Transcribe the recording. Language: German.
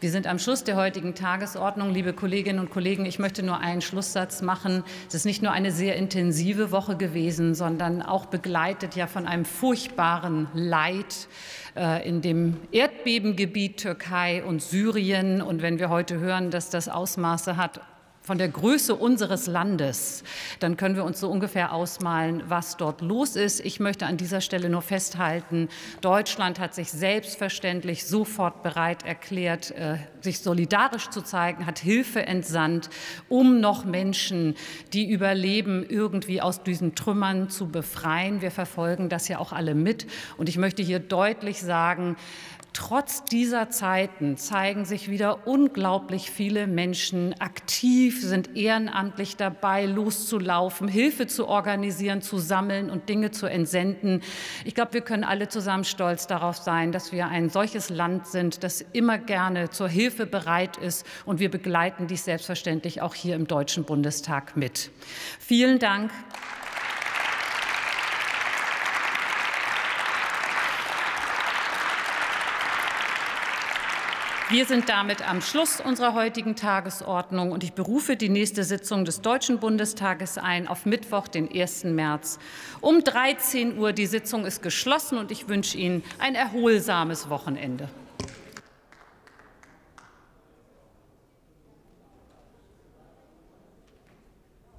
Wir sind am Schluss der heutigen Tagesordnung. Liebe Kolleginnen und Kollegen, ich möchte nur einen Schlusssatz machen. Es ist nicht nur eine sehr intensive Woche gewesen, sondern auch begleitet ja von einem furchtbaren Leid äh, in dem Erdbebengebiet Türkei und Syrien. Und wenn wir heute hören, dass das Ausmaße hat, von der Größe unseres Landes, dann können wir uns so ungefähr ausmalen, was dort los ist. Ich möchte an dieser Stelle nur festhalten, Deutschland hat sich selbstverständlich sofort bereit erklärt, äh, sich solidarisch zu zeigen, hat Hilfe entsandt, um noch Menschen, die überleben, irgendwie aus diesen Trümmern zu befreien. Wir verfolgen das ja auch alle mit. Und ich möchte hier deutlich sagen, Trotz dieser Zeiten zeigen sich wieder unglaublich viele Menschen aktiv, sind ehrenamtlich dabei, loszulaufen, Hilfe zu organisieren, zu sammeln und Dinge zu entsenden. Ich glaube, wir können alle zusammen stolz darauf sein, dass wir ein solches Land sind, das immer gerne zur Hilfe bereit ist. Und wir begleiten dies selbstverständlich auch hier im Deutschen Bundestag mit. Vielen Dank. Wir sind damit am Schluss unserer heutigen Tagesordnung und ich berufe die nächste Sitzung des Deutschen Bundestages ein auf Mittwoch, den 1. März um 13 Uhr. Die Sitzung ist geschlossen und ich wünsche Ihnen ein erholsames Wochenende.